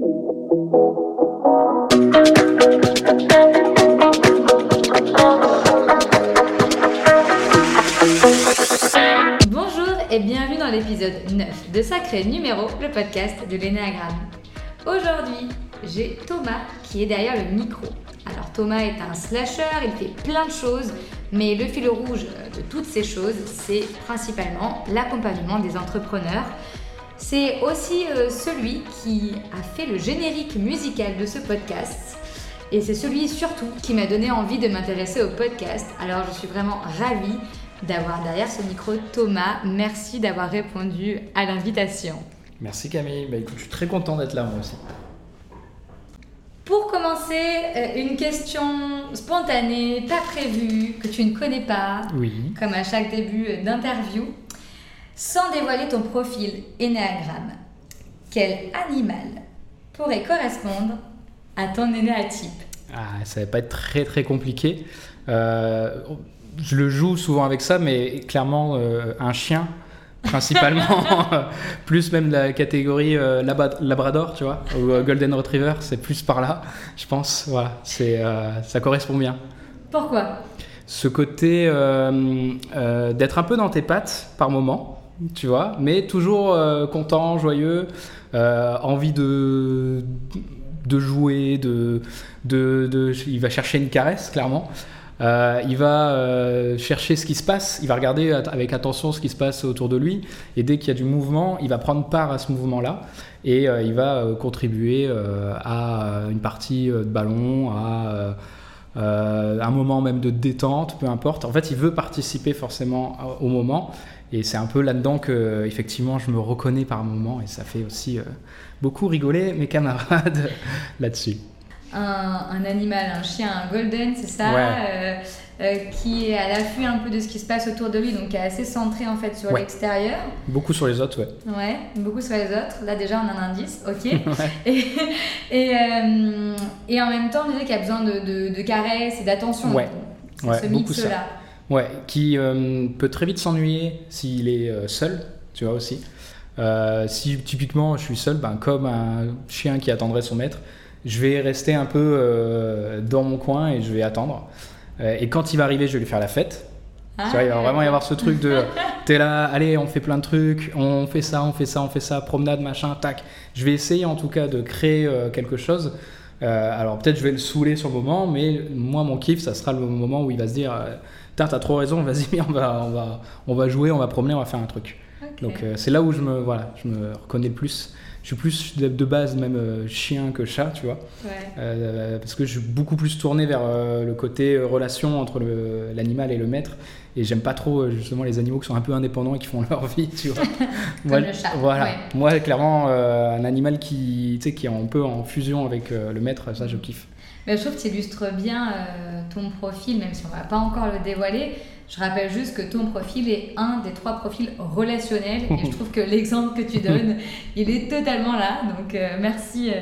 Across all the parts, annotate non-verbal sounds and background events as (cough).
Bonjour et bienvenue dans l'épisode 9 de Sacré Numéro, le podcast de l'énéagramme. Aujourd'hui, j'ai Thomas qui est derrière le micro. Alors Thomas est un slasher, il fait plein de choses, mais le fil rouge de toutes ces choses, c'est principalement l'accompagnement des entrepreneurs. C'est aussi euh, celui qui a fait le générique musical de ce podcast. Et c'est celui surtout qui m'a donné envie de m'intéresser au podcast. Alors je suis vraiment ravie d'avoir derrière ce micro Thomas. Merci d'avoir répondu à l'invitation. Merci Camille, bah, écoute, je suis très content d'être là moi aussi. Pour commencer, euh, une question spontanée, pas prévue, que tu ne connais pas, Oui. comme à chaque début d'interview. Sans dévoiler ton profil énéagramme, quel animal pourrait correspondre à ton énéatype? Ah, ça va pas être très très compliqué. Euh, je le joue souvent avec ça, mais clairement euh, un chien, principalement, (laughs) (laughs) plus même la catégorie euh, Labrador, tu vois, ou Golden Retriever, c'est plus par là, je pense. Voilà, c'est ça correspond bien. Pourquoi? Ce côté d'être un peu dans tes pattes par moment, tu vois, mais toujours euh, content, joyeux, euh, envie de, de jouer, de, de, de- il va chercher une caresse, clairement. Euh, il va chercher ce qui se passe, il va regarder avec attention ce qui se passe autour de lui, et dès qu'il y a du mouvement, il va prendre part à ce mouvement-là, et il va contribuer à une partie de ballon, à un moment même de détente, peu importe. En fait, il veut participer forcément au moment, et c'est un peu là-dedans que, effectivement, je me reconnais par moment, et ça fait aussi euh, beaucoup rigoler mes camarades (laughs) là-dessus. un, un animal, un chien, un golden, c'est ça Ouais. euh, euh, qui est à l'affût un peu de ce qui se passe autour de lui, donc qui est assez centré en fait sur Ouais. l'extérieur. Beaucoup sur les autres, ouais. Ouais, beaucoup sur les autres. Là déjà on a un indice, ok. (laughs) Ouais. Et, et, et en même temps, on disait qu'il y a besoin de, de, de caresses et d'attention. Ouais. Ce beaucoup ça. mix-là. Ouais, qui euh, peut très vite s'ennuyer s'il est euh, seul, tu vois aussi. Euh, si typiquement je suis seul, ben, comme un chien qui attendrait son maître, je vais rester un peu euh, dans mon coin et je vais attendre. Et quand il va arriver, je vais lui faire la fête. Ah, tu vois, il va vraiment y avoir ce truc de t'es là, allez, on fait plein de trucs, on fait ça, on fait ça, on fait ça, promenade, machin, tac. Je vais essayer en tout cas de créer quelque chose. Euh, alors peut-être je vais le saouler sur le moment, mais moi mon kiff, ça sera le moment où il va se dire Putain, t'as trop raison, vas-y, (laughs) on va, on, va, on va jouer, on va promener, on va faire un truc. Donc euh, c'est là où je me, voilà, je me reconnais le plus. Je suis plus de, de base même euh, chien que chat, tu vois. Ouais. Euh, parce que je suis beaucoup plus tourné vers le côté relation entre l'animal et le maître. Et j'aime pas trop justement les animaux qui sont un peu indépendants et qui font (laughs) leur vie, tu vois. (laughs) Moi, le chat, Voilà. ouais. Moi, clairement, un animal qui, qui est un peu en fusion avec le maître, ça, je kiffe. Mais je trouve que tu illustres bien euh, ton profil, même si on va pas encore le dévoiler. Je rappelle juste que ton profil est un des trois profils relationnels et je trouve que (laughs) l'exemple que tu donnes, (laughs) il est totalement là. Donc euh, merci, euh,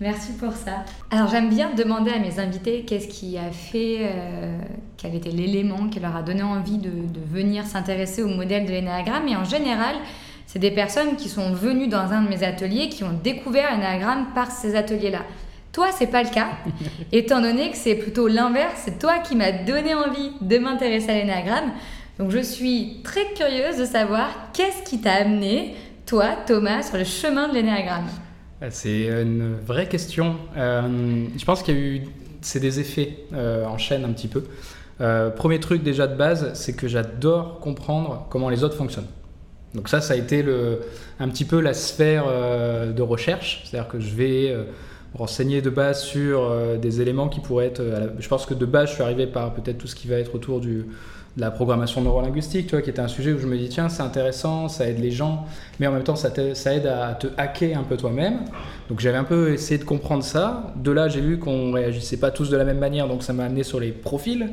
merci pour ça. Alors j'aime bien demander à mes invités qu'est-ce qui a fait, euh, quel était l'élément qui leur a donné envie de, de venir s'intéresser au modèle de l'énéagramme. Et en général, c'est des personnes qui sont venues dans un de mes ateliers, qui ont découvert l'énéagramme par ces ateliers-là. Toi, c'est pas le cas, (laughs) étant donné que c'est plutôt l'inverse. C'est toi qui m'as donné envie de m'intéresser à l'énéagramme. Donc, je suis très curieuse de savoir qu'est-ce qui t'a amené, toi, Thomas, sur le chemin de l'énéagramme. Euh, C'est une vraie question. Euh, je pense qu'il y a eu. C'est des effets euh, en chaîne un petit peu. Euh, premier truc déjà de base, c'est que j'adore comprendre comment les autres fonctionnent. Donc ça, ça a été le, un petit peu la sphère de recherche. C'est-à-dire que je vais renseigner de base sur euh, des éléments qui pourraient être... euh, je pense que de base, je suis arrivé par peut-être tout ce qui va être autour de la programmation neurolinguistique, tu qui était un sujet où je me dis, tiens, c'est intéressant, ça aide les gens, mais en même temps, ça, aide à te hacker un peu toi-même. Donc j'avais un peu essayé de comprendre ça. De là, j'ai vu qu'on réagissait pas tous de la même manière, donc ça m'a amené sur les profils.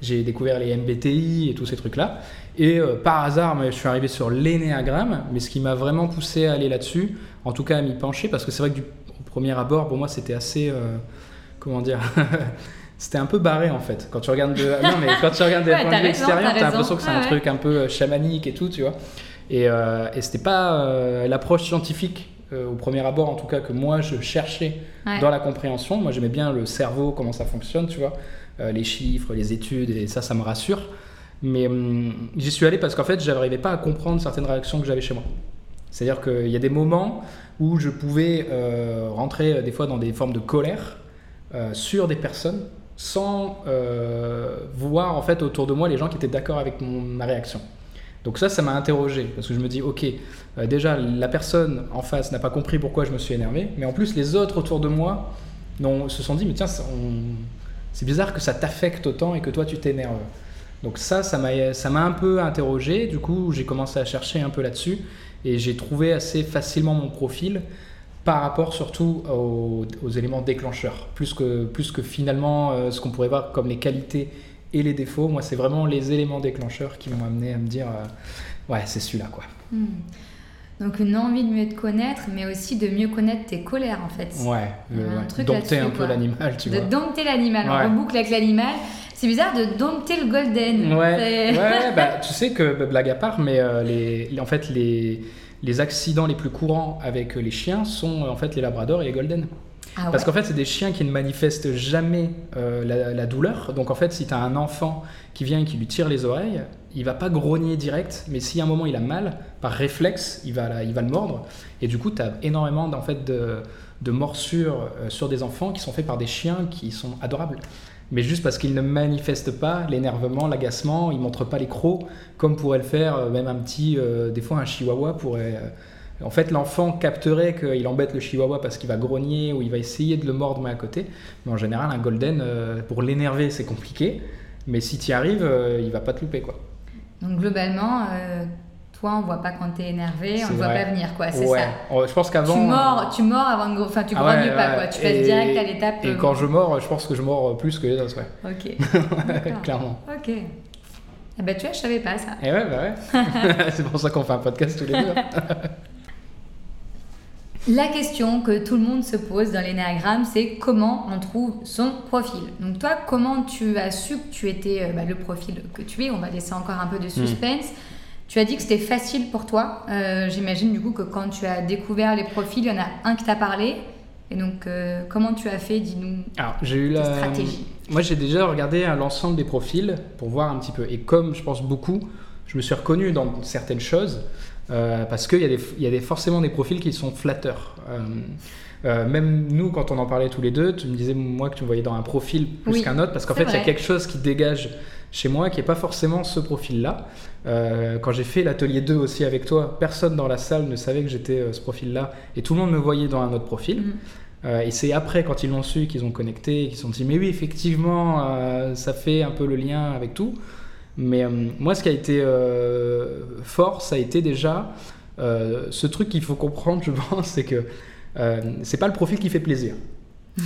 J'ai découvert les MBTI et tous ces trucs-là. Et euh, par hasard, je suis arrivé sur l'énéagramme, mais ce qui m'a vraiment poussé à aller là-dessus, en tout cas à m'y pencher, parce que c'est vrai que du au premier abord, pour moi, c'était assez, euh, comment dire, (laughs) c'était un peu barré en fait. Quand tu regardes de, non mais quand tu regardes de Ouais, point t'as l'impression que c'est un ouais. truc un peu euh, chamanique et tout, tu vois. Et, euh, et c'était pas euh, l'approche scientifique au premier abord en tout cas, que moi je cherchais Ouais. dans la compréhension. Moi j'aimais bien le cerveau, comment ça fonctionne, tu vois, les chiffres, les études, et ça, ça me rassure. Mais hum, j'y suis allé parce qu'en fait, je n'arrivais pas à comprendre certaines réactions que j'avais chez moi. C'est-à-dire qu'il y a des moments où je pouvais euh, rentrer euh, des fois dans des formes de colère euh, sur des personnes sans voir en fait autour de moi les gens qui étaient d'accord avec ma réaction. Donc ça, ça m'a interrogé parce que je me dis, ok, déjà la personne en face n'a pas compris pourquoi je me suis énervé, mais en plus les autres autour de moi se sont dit, mais tiens, c'est bizarre que ça t'affecte autant et que toi tu t'énerves. Donc ça, ça m'a un peu interrogé. Du coup, j'ai commencé à chercher un peu là-dessus et j'ai trouvé assez facilement mon profil par rapport surtout aux, aux éléments déclencheurs, plus que, plus que finalement euh, ce qu'on pourrait voir comme les qualités et les défauts. Moi, c'est vraiment les éléments déclencheurs qui m'ont amené à me dire, euh, ouais, c'est celui-là, quoi. Hmm. Donc une envie de mieux te connaître, mais aussi de mieux connaître tes colères en fait. Ouais, le- un ouais, truc dompter un peu l'animal, tu de vois. dompter l'animal. Ouais. On reboucle avec l'animal. C'est bizarre de dompter le golden. Ouais, ouais (laughs) bah, tu sais que, bah, blague à part, mais euh, les, les- en fait, les, les accidents les plus courants avec les chiens sont euh, en fait les labradors et les golden. Ah Parce ouais. qu'en fait, c'est des chiens qui ne manifestent jamais euh, la, la douleur. Donc en fait, si tu as un enfant qui vient et qui lui tire les oreilles, il va pas grogner direct, mais si à un moment il a mal, par réflexe, il va, la- il va le mordre. Et du coup, tu as énormément en fait, de, de morsures euh, sur des enfants qui sont faits par des chiens qui sont adorables. Mais juste parce qu'ils ne manifestent pas l'énervement, l'agacement, ils montrent pas les crocs, comme pourrait le faire euh, même un petit, euh, des fois un chihuahua pourrait... euh, en fait, l'enfant capterait qu'il embête le chihuahua parce qu'il va grogner ou il va essayer de le mordre mais à côté. Mais en général, un golden, pour l'énerver, c'est compliqué. Mais si tu y arrives, il va pas te louper, quoi. Donc globalement, toi, on voit pas quand t'es énervé, on ne voit pas venir, quoi. C'est ouais. ça. Oh, Je pense qu'avant. Tu mords, tu mords avant de, enfin, tu Ah grognes ouais, pas, ouais. quoi. Tu passes Et- direct à l'étape. Et euh, quand je mords, je pense que je mords plus que les autres, ouais. Ok. (laughs) Clairement. Ok. Eh ben tu vois, je savais pas ça. Et ouais, bah ouais. (laughs) c'est pour ça qu'on fait un podcast tous les deux. (laughs) La question que tout le monde se pose dans l'énéagramme, c'est comment on trouve son profil. Donc toi, comment tu as su que tu étais euh, bah, le profil que tu es? On va laisser encore un peu de suspense. Tu as dit que c'était facile pour toi. Euh, J'imagine du coup que quand tu as découvert les profils, il y en a un qui t'a parlé. Et donc, euh, comment tu as fait Dis-nous. Alors, j'ai eu la. stratégies. Moi, j'ai déjà regardé euh, l'ensemble des profils pour voir un petit peu. Et comme je pense beaucoup, je me suis reconnu dans certaines choses euh, parce qu'il y a, des, y a des, forcément des profils qui sont flatteurs. Euh, même nous, quand on en parlait tous les deux, tu me disais, moi, que tu me voyais dans un profil plus Oui, qu'un autre parce qu'en fait, il y a quelque chose qui dégage chez moi qui n'est pas forcément ce profil-là. Euh, quand j'ai fait l'atelier 2 aussi avec toi, personne dans la salle ne savait que j'étais euh, ce profil-là et tout le monde me voyait dans un autre profil. Mhm. Euh, et c'est après, quand ils l'ont su, qu'ils ont connecté, qu'ils se sont dit, mais oui, effectivement, ça fait un peu le lien avec tout. Mais moi, ce qui a été fort, ça a été déjà ce truc qu'il faut comprendre, (laughs) je pense, c'est que c'est pas le profil qui fait plaisir.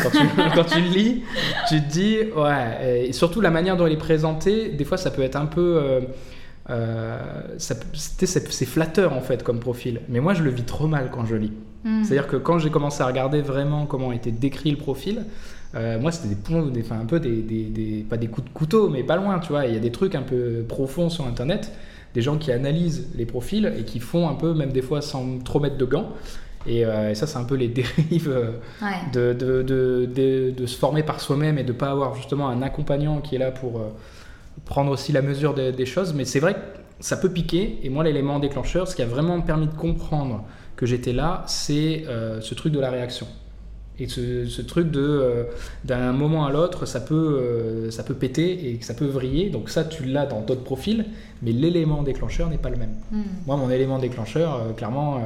Quand tu, (laughs) quand tu le lis, tu te dis, ouais, et surtout la manière dont il est présenté, des fois ça peut être un peu. euh, euh, c'est flatteur en fait comme profil. Mais moi je le vis trop mal quand je lis. Mhm. C'est-à-dire que quand j'ai commencé à regarder vraiment comment était décrit le profil, euh, moi c'était des ponts, des, enfin un peu des, des- des- pas des coups de couteau, mais pas loin, tu vois. Il y a des trucs un peu profonds sur Internet, des gens qui analysent les profils et qui font un peu, même des fois sans trop mettre de gants. Et, euh, et ça, c'est un peu les (laughs) dérives euh, Ouais. de, de, de, de- se former par soi-même et de pas avoir justement un accompagnant qui est là pour euh, prendre aussi la mesure des, des choses. Mais c'est vrai que ça peut piquer. Et moi, l'élément déclencheur, ce qui a vraiment permis de comprendre que j'étais là, c'est ce truc de la réaction. Et ce, ce truc de d'un moment à l'autre, ça peut ça peut péter et ça peut vriller. Donc ça, tu l'as dans d'autres profils, mais l'élément déclencheur n'est pas le même. Mhm. Moi, mon élément déclencheur, clairement,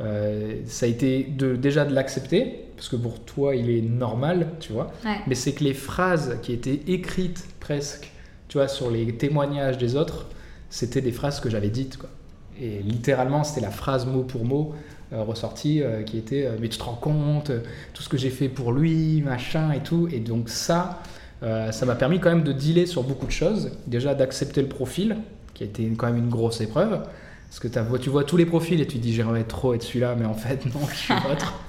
euh, ça a été de, déjà de l'accepter, parce que pour toi, il est normal, tu vois. Ouais. Mais c'est que les phrases qui étaient écrites presque, tu vois, sur les témoignages des autres, c'était des phrases que j'avais dites, quoi. Et littéralement, c'était la phrase mot pour mot euh, ressortie euh, qui était Mais tu te rends compte, tout ce que j'ai fait pour lui, machin et tout. Et donc, ça, ça m'a permis quand même de dealer sur beaucoup de choses. Déjà, d'accepter le profil, qui a été quand même une grosse épreuve. Parce que tu vois tous les profils et tu te dis j'aimerais trop être celui-là, mais en fait, (laughs) non, je suis l'autre. (laughs)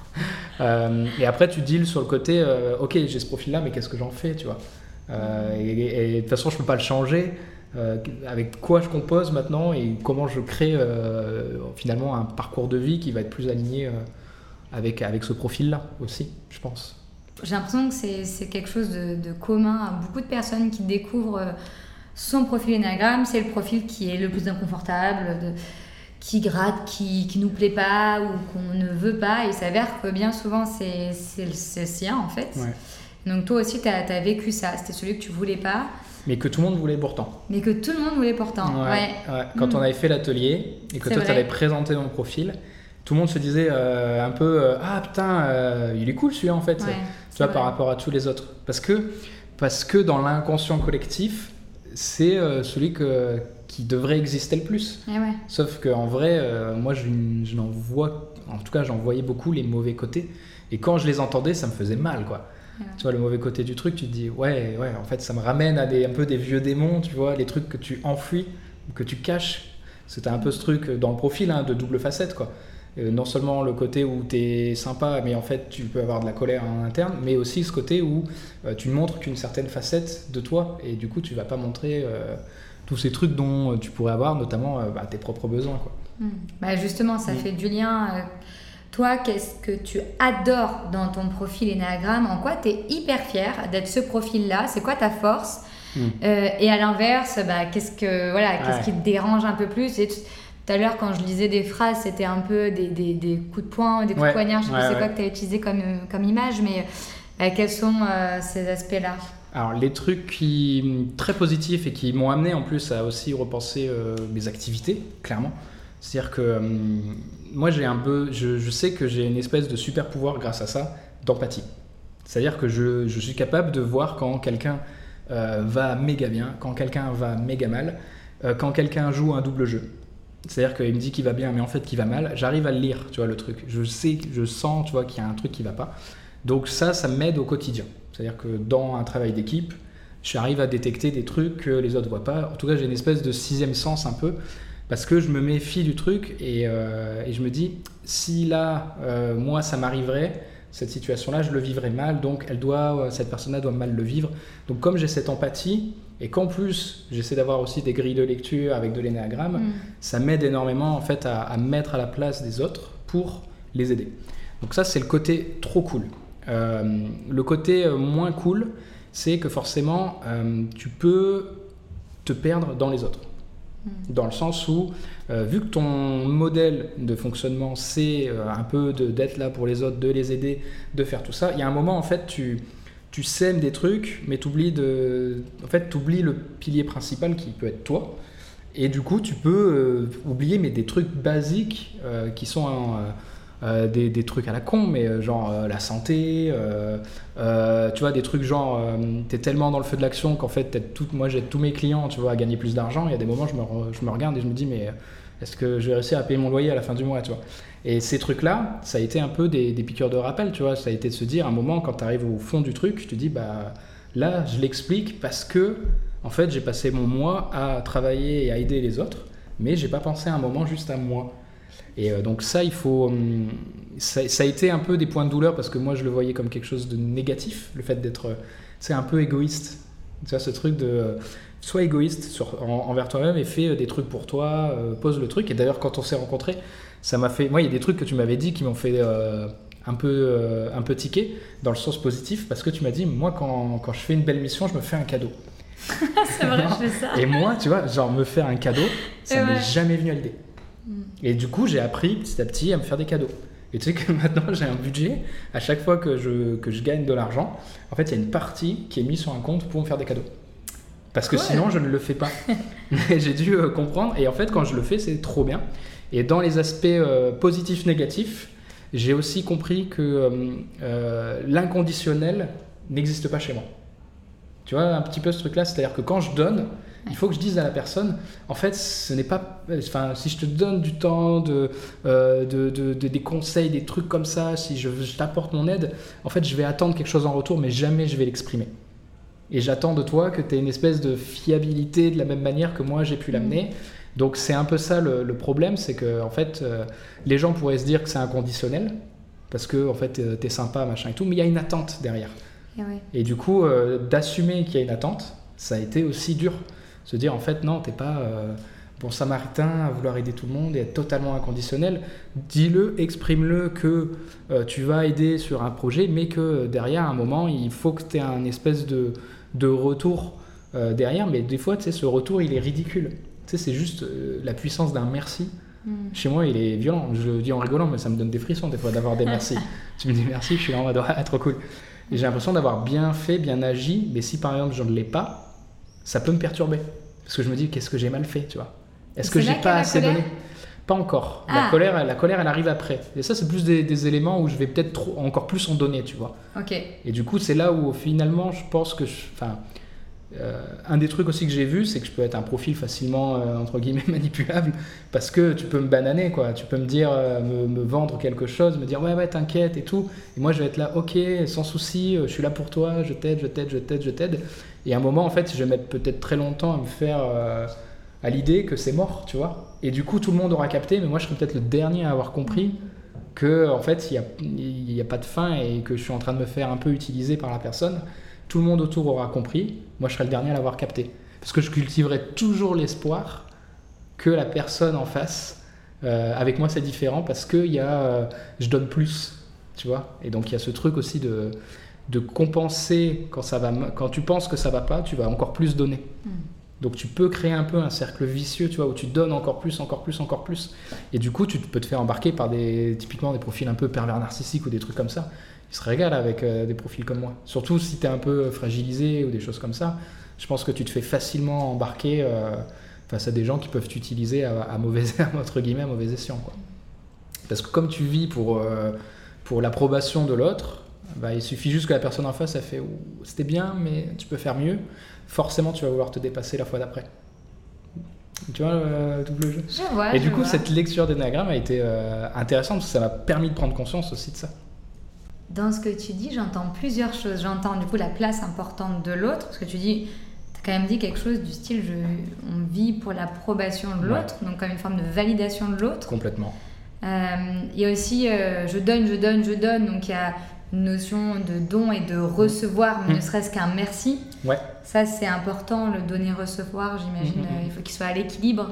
Euh, et après, tu deals sur le côté euh, ok, j'ai ce profil-là, mais qu'est-ce que j'en fais, tu vois? Euh, et, et de toute façon, je peux pas le changer. Euh, avec quoi je compose maintenant et comment je crée euh, finalement un parcours de vie qui va être plus aligné euh, avec, avec ce profil-là aussi, je pense. J'ai l'impression que c'est quelque chose de, de, commun à beaucoup de personnes qui découvrent euh, son profil Enneagram. C'est le profil qui est le plus inconfortable, de, qui gratte, qui, qui nous plaît pas ou qu'on ne veut pas. Il s'avère que bien souvent, c'est le sien en fait. Donc toi aussi, tu as, as, vécu ça. C'était celui que tu voulais pas. Mais que tout le monde voulait pourtant. Mais que tout le monde voulait pourtant. Ouais. Quand on mm. avait fait l'atelier et que toi, tu avais présenté mon profil, tout le monde se disait euh, un peu euh, Ah putain, euh, il est cool celui-là en fait. tu vois, par rapport à tous les autres. Parce que, parce que dans l'inconscient collectif, c'est celui que, qui devrait exister le plus. Eh Sauf qu'en vrai, moi, je, je n'en vois, en tout cas, j'en voyais beaucoup les mauvais côtés. Et quand je les entendais, ça me faisait mal, quoi. Tu vois, le mauvais côté du truc, tu te dis, ouais, ouais, en fait, ça me ramène à des, un peu des vieux démons, tu vois, les trucs que tu enfuis, que tu caches. C'était un peu ce truc dans le profil, hein, de double facette, quoi. Euh, non seulement le côté où tu es sympa, mais en fait, tu peux avoir de la colère en interne, mais aussi ce côté où euh, tu ne montres qu'une certaine facette de toi, et du coup, tu vas pas montrer euh, tous ces trucs dont tu pourrais avoir, notamment bah, tes propres besoins, quoi. Hmm. Bah justement, ça mm. fait du lien toi, qu'est-ce que tu adores dans ton profil Enneagram? En quoi tu es hyper fier d'être ce profil-là? C'est quoi ta force? Euh, Et à l'inverse, bah, qu'est-ce que voilà, qu'est-ce qui te dérange un peu plus? Et tout à l'heure, quand je lisais des phrases, c'était un peu des, des, des, coups de poing, des coups de poignard. Je sais pas c'est quoi que tu as utilisé comme, comme image, mais euh, quels sont euh, ces aspects-là? Alors les trucs qui très positifs et qui m'ont amené en plus à aussi repenser mes activités, clairement. C'est-à-dire que moi, j'ai un peu, je, sais que j'ai une espèce de super pouvoir grâce à ça, d'empathie. C'est-à-dire que je, suis capable de voir quand quelqu'un euh, va méga bien, quand quelqu'un va méga mal, euh, quand quelqu'un joue un double jeu. C'est-à-dire qu'il me dit qu'il va bien, mais en fait qu'il va mal. J'arrive à le lire, tu vois, le truc. Je sais, je sens, tu vois, qu'il y a un truc qui va pas. Donc ça, ça m'aide au quotidien. C'est-à-dire que dans un travail d'équipe, j'arrive à détecter des trucs que les autres voient pas. En tout cas, j'ai une espèce de sixième sens un peu parce que je me méfie du truc et, euh, et je me dis, si là, euh, moi, ça m'arriverait, cette situation-là, je le vivrais mal, donc elle doit, cette personne-là doit mal le vivre. Donc comme j'ai cette empathie, et qu'en plus, j'essaie d'avoir aussi des grilles de lecture avec de l'énéagramme, mm. ça m'aide énormément en fait à, à, mettre à la place des autres pour les aider. Donc ça, c'est le côté trop cool. le côté moins cool, c'est que forcément, tu peux te perdre dans les autres. Mm. Dans le sens où, euh, vu que ton modèle de fonctionnement, c'est euh, un peu d'être là pour les autres, de les aider, de faire tout ça, il y a un moment, en fait, tu, tu sèmes des trucs, mais tu oublies, de, en fait, le pilier principal qui peut être toi. Et du coup, tu peux euh, oublier mais des trucs basiques qui sont euh, des, des, trucs à la con, mais euh, genre euh, la santé, tu vois, des trucs genre, t'es tellement dans le feu de l'action qu'en fait, tout, moi j'aide tous mes clients, tu vois, à gagner plus d'argent. Il y a des moments, je me, je me regarde et je me dis, mais est-ce que je vais réussir à payer mon loyer à la fin du mois, tu vois Et ces trucs-là, ça a été un peu des, des, piqûres de rappel, tu vois, ça a été de se dire, à un moment, quand tu arrives au fond du truc, je te dis, bah là, je l'explique parce que, en fait, j'ai passé mon mois à travailler et à aider les autres, mais j'ai pas pensé à un moment juste à moi. Et euh, donc ça, il faut, hum, ça, a été un peu des points de douleur parce que moi, je le voyais comme quelque chose de négatif, le fait d'être, c'est un peu égoïste. Tu vois, ce truc de sois égoïste sur, envers toi-même et fais euh, des trucs pour toi, euh, pose le truc. Et d'ailleurs, quand on s'est rencontrés, ça m'a fait, moi, il y a des trucs que tu m'avais dit qui m'ont fait un peu, un peu tiquer dans le sens positif parce que tu m'as dit, moi, quand, quand je fais une belle mission, je me fais un cadeau. (laughs) c'est vrai, je fais ça. Et moi, tu vois, genre me faire un cadeau, ça m'est jamais venu à l'idée. Et du coup, j'ai appris petit à petit à me faire des cadeaux. Et tu sais que (laughs) maintenant, j'ai un budget. À chaque fois que je, que je gagne de l'argent, en fait, il y a une partie qui est mise sur un compte pour me faire des cadeaux. Parce que sinon, je ne le fais pas. (laughs) j'ai dû euh, comprendre. Et en fait, quand je le fais, c'est trop bien. Et dans les aspects euh, positifs, négatifs, j'ai aussi compris que euh, l'inconditionnel n'existe pas chez moi. Tu vois un petit peu ce truc-là, c'est-à-dire que quand je donne, il faut que je dise à la personne, en fait, ce n'est pas, enfin, si je te donne du temps, de, euh, de, des conseils, des trucs comme ça, si je, t'apporte mon aide, en fait, je vais attendre quelque chose en retour, mais jamais je vais l'exprimer. Et j'attends de toi que tu aies une espèce de fiabilité de la même manière que moi j'ai pu l'amener. Mm. Donc c'est un peu ça le, problème, c'est que en fait, euh, les gens pourraient se dire que c'est inconditionnel, parce que en fait, euh, tu es sympa, machin et tout, mais il y a une attente derrière. Et, du coup, d'assumer qu'il y a une attente, ça a été aussi dur se dire en fait non t'es pas euh, bon samaritain, à vouloir aider tout le monde et être totalement inconditionnel. Dis-le, exprime-le que euh, tu vas aider sur un projet, mais que derrière, à un moment, il faut que tu aies un espèce de, de retour euh, derrière. Mais des fois, tu sais, ce retour, il est ridicule. Tu sais, c'est juste euh, la puissance d'un merci. Mm. Chez moi, il est violent. Je le dis en rigolant, mais ça me donne des frissons des fois d'avoir des merci. (laughs) tu me dis merci, je suis là en mode ah, trop cool. Et j'ai l'impression d'avoir bien fait, bien agi, mais si par exemple je ne l'ai pas, ça peut me perturber. Parce que je me dis, qu'est-ce que j'ai mal fait, tu vois? Est-ce que j'ai pas assez donné? Pas encore. Ah. La, colère, la colère, elle arrive après. Et ça, c'est plus des, des éléments où je vais peut-être trop- encore plus en donner, tu vois. Ok. Et du coup, c'est là où finalement, je pense que. Enfin, euh, un des trucs aussi que j'ai vu, c'est que je peux être un profil facilement, euh, entre guillemets, (laughs) manipulable, parce que tu peux me bananer, quoi. Tu peux me dire, euh, me, me vendre quelque chose, me dire, ouais, ouais, t'inquiète et tout. Et moi, je vais être là, ok, sans souci, je suis là pour toi, je t'aide, je t'aide, je t'aide, je t'aide. Et à un moment, en fait, je vais mettre peut-être très longtemps à me faire à l'idée que c'est mort, tu vois. Et du coup, tout le monde aura capté, mais moi, je serai peut-être le dernier à avoir compris que en fait il n'y a, pas de fin et que je suis en train de me faire un peu utiliser par la personne, tout le monde autour aura compris, moi je serai le dernier à l'avoir capté. Parce que je cultiverai toujours l'espoir que la personne en face, euh, avec moi c'est différent parce que y a, euh, je donne plus, tu vois. Et donc il y a ce truc aussi de, compenser quand, ça va, quand tu penses que ça va pas, tu vas encore plus donner. Mm. Donc tu peux créer un peu un cercle vicieux, tu vois, où tu donnes encore plus, encore plus, encore plus. Et du coup, tu peux te faire embarquer par des, typiquement des profils un peu pervers narcissiques ou des trucs comme ça. Ils se régalent avec euh, des profils comme moi. Surtout si tu es un peu fragilisé ou des choses comme ça. Je pense que tu te fais facilement embarquer euh, face à des gens qui peuvent t'utiliser à, mauvais, (laughs) entre guillemets, à mauvais escient. Quoi. Parce que comme tu vis pour, euh, pour l'approbation de l'autre, bah, il suffit juste que la personne en face, a fait c'était bien, mais tu peux faire mieux. Forcément, tu vas vouloir te dépasser la fois d'après. Tu vois le double jeu Je vois. Et du coup, vois. cette lecture d'énagramme a été euh, intéressante parce que ça m'a permis de prendre conscience aussi de ça. Dans ce que tu dis, j'entends plusieurs choses. J'entends du coup la place importante de l'autre, parce que tu dis, quand même dit quelque chose du style, je, on vit pour l'approbation de l'autre, donc comme une forme de validation de l'autre. Complètement. Euh, Il y a aussi, euh, je donne, je donne, je donne, donc il y a une notion de don et de recevoir, mais Mm. ne serait-ce qu'un merci. Ouais. Ça, c'est important, le donner-recevoir, j'imagine, Mm, mm, il faut qu'il soit à l'équilibre.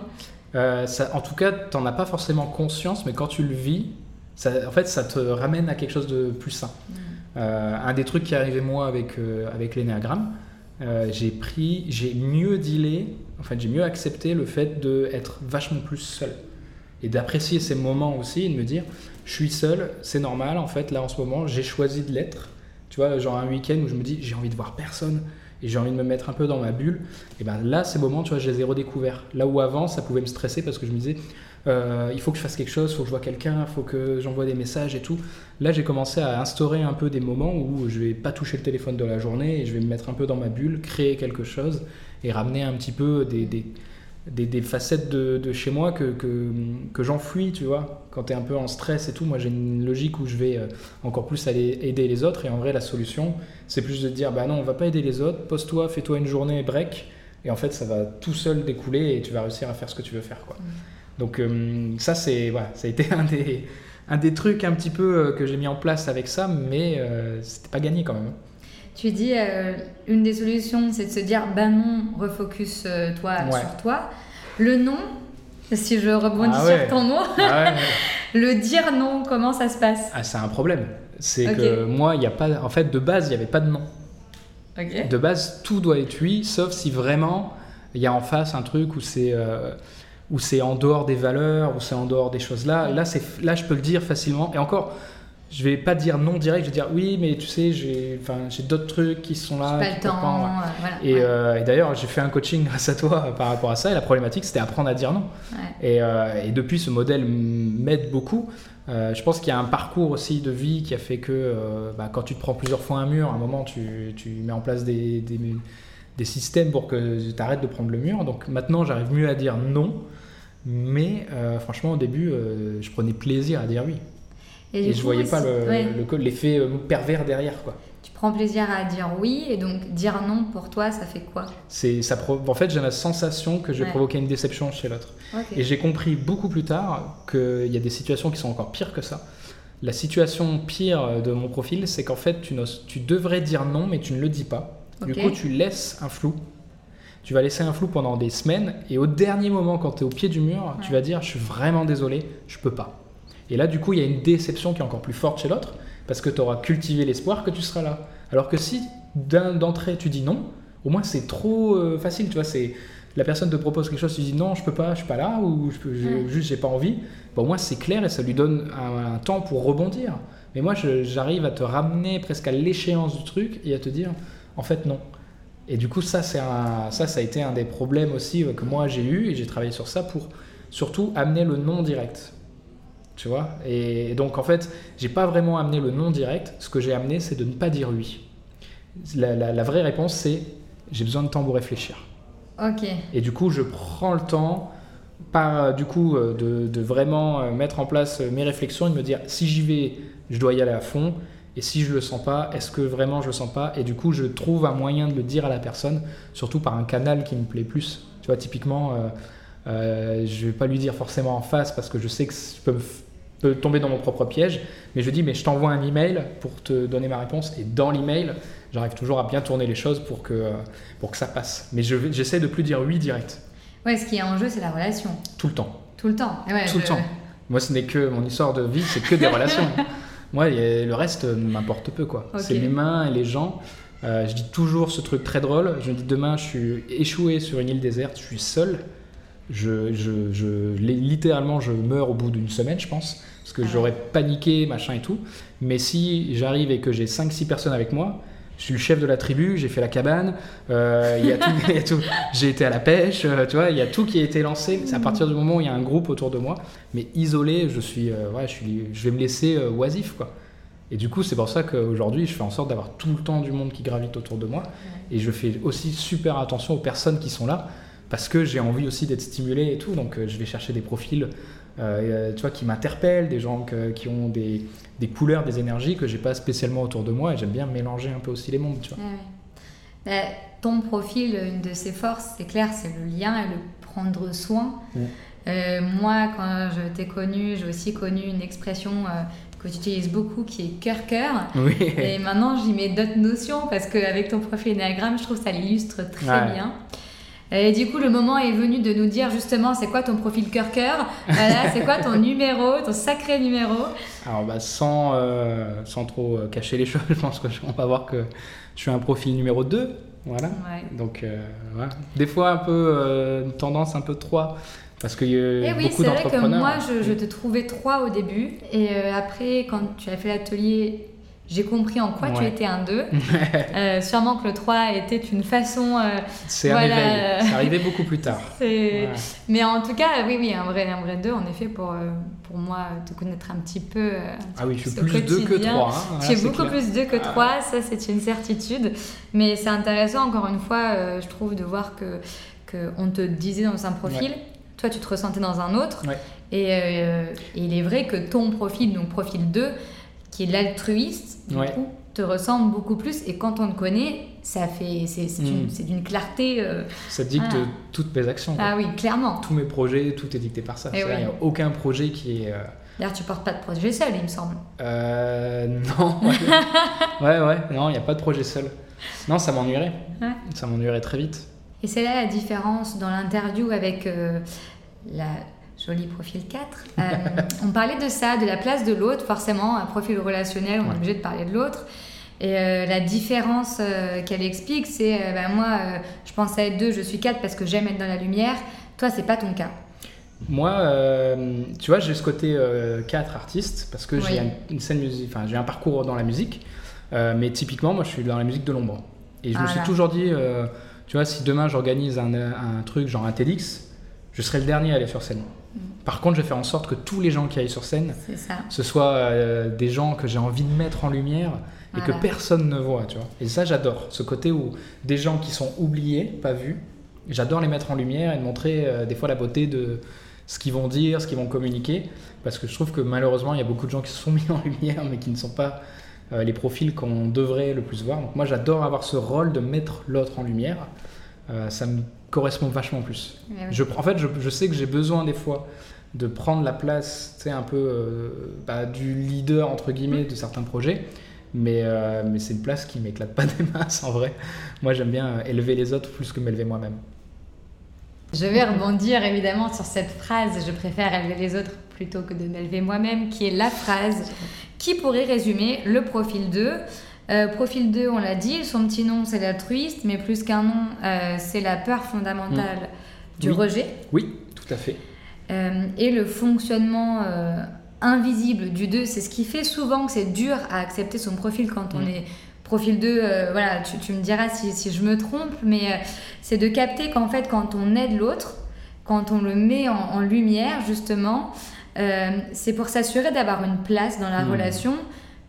Euh, ça, en tout cas, tu n'en as pas forcément conscience, mais quand tu le vis, ça, en fait, ça te ramène à quelque chose de plus sain. Euh, un des trucs qui est arrivé moi avec, euh, avec l'énéagramme, euh, j'ai pris, j'ai mieux dealé, en fait, j'ai mieux accepté le fait d'être vachement plus seul. Et d'apprécier ces moments aussi, et de me dire, je suis seul, c'est normal, en fait, là en ce moment, j'ai choisi de l'être. Tu vois, genre un week-end où je me dis, j'ai envie de voir personne, et j'ai envie de me mettre un peu dans ma bulle. Et ben là, ces moments, tu vois, je les ai redécouverts. Là où avant, ça pouvait me stresser parce que je me disais, euh, il faut que je fasse quelque chose, il faut que je vois quelqu'un, il faut que j'envoie des messages et tout. Là, j'ai commencé à instaurer un peu des moments où je vais pas toucher le téléphone de la journée et je vais me mettre un peu dans ma bulle, créer quelque chose et ramener un petit peu des, des, des, des facettes de, de chez moi que, que, que j'enfuis, tu vois. Quand tu es un peu en stress et tout, moi j'ai une logique où je vais euh, encore plus aller aider les autres et en vrai, la solution, c'est plus de dire, bah non, on va pas aider les autres, pose-toi, fais-toi une journée break et en fait, ça va tout seul découler et tu vas réussir à faire ce que tu veux faire, quoi. Donc euh, ça, c'est voilà, ça a été un des, un des trucs un petit peu euh, que j'ai mis en place avec ça, mais euh, c'était pas gagné quand même. Tu dis, euh, une des solutions, c'est de se dire, ben non, refocus euh, Ouais. sur toi. Le non, si je rebondis Ah ouais. sur ton mot, Ah, ouais. (laughs) le dire non, comment ça se passe? Ah, c'est un problème. C'est que moi, il y a pas, en fait, de base, il n'y avait pas de. Ok. De base, tout doit être oui, sauf si vraiment il y a en face un truc où c'est euh, où c'est en dehors des valeurs, où c'est en dehors des choses là. Là, c'est là, je peux le dire facilement. Et encore, je vais pas dire non direct. Je vais dire oui, mais tu sais, j'ai d'autres trucs qui sont là. pas le temps. pas, ouais. euh, voilà. Et, ouais. euh, et d'ailleurs, j'ai fait un coaching (laughs) grâce à toi euh, par rapport à ça. Et la problématique, c'était apprendre à dire non. Ouais. Et, euh, et depuis, ce modèle m'aide beaucoup. Euh, je pense qu'il y a un parcours aussi de vie qui a fait que bah, quand tu te prends plusieurs fois un mur, à un moment, tu, tu mets en place des, des, des systèmes pour que tu arrêtes de prendre le mur. Donc maintenant, j'arrive mieux à dire non. Mais franchement, au début, je prenais plaisir à dire oui. Et, Et, je voyais pas aussi- le- co- l'effet euh, pervers derrière. quoi. Tu prends plaisir à dire oui, et donc dire non pour toi, ça fait quoi? C'est, ça en fait, j'ai la sensation que je vais Ouais. provoquer une déception chez l'autre. Et j'ai compris beaucoup plus tard qu'il y a des situations qui sont encore pires que ça. La situation pire de mon profil, c'est qu'en fait, tu, tu devrais dire non, mais tu ne le dis pas. Du coup, tu laisses un flou. tu vas laisser un flou pendant des semaines, et au dernier moment, quand tu es au pied du mur, tu vas dire Je suis vraiment désolé, je peux pas. Et là, du coup, il y a une déception qui est encore plus forte chez l'autre, parce que tu auras cultivé l'espoir que tu seras là. Alors que si d'un- d'entrée tu dis non, au moins c'est trop euh, facile, tu vois. C'est la personne te propose quelque chose, tu dis non, je peux pas, je suis pas là, ou je peux, juste j'ai pas envie. Bon, au moins c'est clair et ça lui donne un, un temps pour rebondir. Mais moi, j'arrive à te ramener presque à l'échéance du truc et à te dire en fait non. Et du coup, ça, c'est un, ça, ça a été un des problèmes aussi euh, que moi j'ai eu et j'ai travaillé sur ça pour surtout amener le non direct. Tu vois et, donc en fait, j'ai pas vraiment amené le non direct. Ce que j'ai amené, c'est de ne pas dire oui. La, la- la vraie réponse, c'est j'ai besoin de temps pour réfléchir. Ok. Et du coup, je prends le temps, par, euh, du coup, euh, de, de vraiment euh, mettre en place mes réflexions et de me dire si j'y vais, je dois y aller à fond. Et si je le sens pas, est-ce que vraiment je le sens pas? Et du coup, je trouve un moyen de le dire à la personne, surtout par un canal qui me plaît plus. Tu vois, typiquement, euh, euh, je vais pas lui dire forcément en face parce que je sais que je peux, me peux tomber dans mon propre piège. Mais je dis, mais je t'envoie un email pour te donner ma réponse. Et dans l'email, j'arrive toujours à bien tourner les choses pour que, euh, pour que ça passe. Mais je j'essaie de plus dire oui direct, Ouais, ce qui est en jeu, c'est la relation. tout le temps. Tout le temps. Ouais, Tout le temps. Moi, ce n'est que mon histoire de vie, c'est que des relations. (laughs) Moi, le reste m'importe peu, quoi. C'est l'humain et les gens. Euh, je dis toujours ce truc très drôle. Je me dis demain, je suis échoué sur une île déserte, je suis seul. Je, je, je- li- littéralement, je meurs au bout d'une semaine, je pense, parce que Ah ouais. j'aurais paniqué, machin et tout. Mais si j'arrive et que j'ai 5-6 personnes avec moi, je suis le chef de la tribu, j'ai fait la cabane, euh, il y a tout, il y a tout. j'ai été à la pêche, euh, tu vois, il y a tout qui a été lancé. C'est à partir du moment où il y a un groupe autour de moi, mais isolé, je suis, euh, ouais, je suis, je vais me laisser euh, oisif, quoi. Et du coup, c'est pour ça qu'aujourd'hui, je fais en sorte d'avoir tout le temps du monde qui gravite autour de moi, et je fais aussi super attention aux personnes qui sont là, parce que j'ai envie aussi d'être stimulé et tout, donc euh, je vais chercher des profils, euh, tu vois, qui m'interpellent, des gens que- qui ont des, des couleurs, des énergies que j'ai pas spécialement autour de moi, et j'aime bien mélanger un peu aussi les mondes, tu vois. Ouais, ouais. Euh, ton profil, une de ses forces, c'est clair, c'est le lien et le prendre soin. Mm. Euh, moi, quand je t'ai connu, j'ai aussi connu une expression euh, que tu utilises beaucoup qui est cœur-cœur. Oui. Et maintenant, j'y mets d'autres notions parce qu'avec ton profil Enneagram, je trouve que ça l'illustre très Ouais. bien. Et du coup, le moment est venu de nous dire justement c'est quoi ton profil cœur-cœur Voilà, c'est quoi ton numéro, ton sacré numéro Alors, bah, sans, euh, sans trop euh, cacher les (laughs) choses, je pense qu'on va voir que je suis un profil numéro 2. Voilà. Ouais. Donc, euh, voilà. Des fois, un peu euh, une tendance un peu 3. Parce qu'il y a Et oui, beaucoup c'est vrai que d'entrepreneurs. moi, je, je te trouvais trois au début. Et euh, après, quand tu as fait l'atelier, j'ai compris en quoi tu Ouais. étais un 2. (laughs) Euh, sûrement que le 3 était une façon. euh, C'est Voilà. un éveil. C'est arrivé beaucoup plus tard. (laughs) Ouais. Mais en tout cas, oui, oui, un vrai, un vrai 2, en effet, pour, euh, pour moi, te connaître un petit peu. euh, Ah oui, je suis plus 2 que quotidien. 3. Tu es beaucoup plus 2 que 3, ça c'est une certitude. Mais c'est intéressant, encore une fois, euh, je trouve, de voir que, que on te disait dans un profil, toi tu te ressentais dans un autre. Ouais. Et, euh, et il est vrai que ton profil, donc profil 2, qui est l'altruiste, du Ouais. coup, te ressemble beaucoup plus. Et quand on te connaît, ça fait, c'est Mm. d'une clarté. euh, Ça dicte toutes mes actions. quoi. Ah oui, clairement. Tous mes projets, tout est dicté par ça. Eh oui. Il n'y a aucun projet qui est. euh, D'ailleurs, tu portes pas de projet seul, il me semble. Euh, non. (laughs) ouais, ouais, non, il n'y a pas de projet seul. Non, ça m'ennuierait. Ouais. Ça m'ennuierait très vite. Et c'est là la différence dans l'interview avec euh, la jolie profil 4. (laughs) Euh, on parlait de ça, de la place de l'autre, forcément, un profil relationnel, on Ouais. est obligé de parler de l'autre. Et euh, la différence euh, qu'elle explique, c'est bah, moi, je pense à être 2, je suis 4 parce que j'aime être dans la lumière. Toi, c'est pas ton cas. Moi, tu vois, j'ai ce côté 4 artiste parce que Oui. j'ai un- une scène musique, enfin, j'ai un parcours dans la musique. Mais typiquement, moi, je suis dans la musique de l'ombre. Et je me suis toujours dit, tu vois, si demain j'organise un, un truc genre un TEDx, je serai le dernier à aller sur scène. Mm. Par contre, je vais faire en sorte que tous les gens qui aillent sur scène, ça. ce soit euh, des gens que j'ai envie de mettre en lumière et que personne ne voit, tu vois. Et ça, j'adore. Ce côté où des gens qui sont oubliés, pas vus, j'adore les mettre en lumière et de montrer euh, des fois la beauté de ce qu'ils vont dire, ce qu'ils vont communiquer. Parce que je trouve que malheureusement, il y a beaucoup de gens qui se sont (laughs) mis en lumière, mais qui ne sont pas euh, les profils qu'on devrait le plus voir. Donc moi, j'adore avoir ce rôle de mettre l'autre en lumière. Ça me correspond vachement plus. Eh oui. Je, en fait, je, je sais que j'ai besoin des fois de prendre la place, tu sais, un peu euh, bah, du leader entre guillemets de certains projets, mais, euh, mais c'est une place qui m'éclate pas des masses en vrai. Moi, j'aime bien euh, élever les autres plus que m'élever moi-même. Je vais rebondir évidemment sur cette phrase, je préfère élever les autres plutôt que de m'élever moi-même, qui est la phrase qui pourrait résumer le profil 2. Euh, profil 2, on l'a dit, son petit nom c'est l'altruiste, mais plus qu'un nom, euh, c'est la peur fondamentale Mm. du Oui. rejet. Oui, tout à fait. Euh, et le fonctionnement invisible du 2, c'est ce qui fait souvent que c'est dur à accepter son profil quand on Mm. est profil 2. euh, voilà, tu, tu me diras si, si je me trompe, mais c'est de capter qu'en fait, quand on aide l'autre, quand on le met en, en lumière, justement, c'est pour s'assurer d'avoir une place dans la Mm. relation.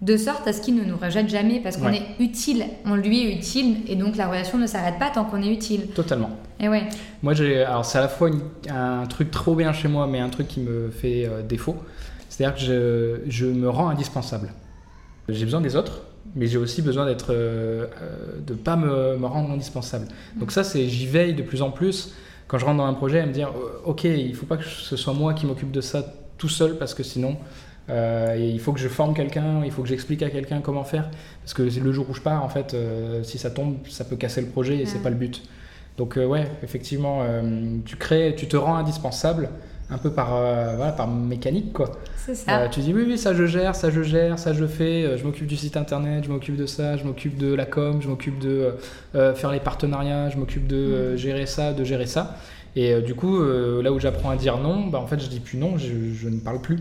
De sorte à ce qu'il ne nous rejette jamais parce qu'on Ouais. est utile, on lui est utile et donc la relation ne s'arrête pas tant qu'on est utile. Totalement. Et ouais, Moi, j'ai. Alors, c'est à la fois une- un truc trop bien chez moi, mais un truc qui me fait euh, défaut. C'est-à-dire que je, je me rends indispensable. J'ai besoin des autres, mais j'ai aussi besoin d'être. euh, euh, de pas me, me rendre indispensable. Donc, ça, c'est. J'y veille de plus en plus. Quand je rentre dans un projet, à me dire euh, Ok, il faut pas que ce soit moi qui m'occupe de ça tout seul, parce que sinon. Euh, et il faut que je forme quelqu'un, il faut que j'explique à quelqu'un comment faire. Parce que le jour où je pars, en fait, euh, si ça tombe, ça peut casser le projet et c'est Ouais. pas le but. Donc euh, ouais, effectivement, euh, tu crées, tu te rends indispensable un peu par, voilà, par mécanique quoi. c'est ça. Tu dis oui oui ça je gère, ça je gère, ça je fais, je m'occupe du site internet, je m'occupe de ça, je m'occupe de la com, je m'occupe de faire les partenariats, je m'occupe de Mhm. gérer ça, de gérer ça. Et du coup là où j'apprends à dire non, bah, en fait je dis plus non, je, je ne parle plus.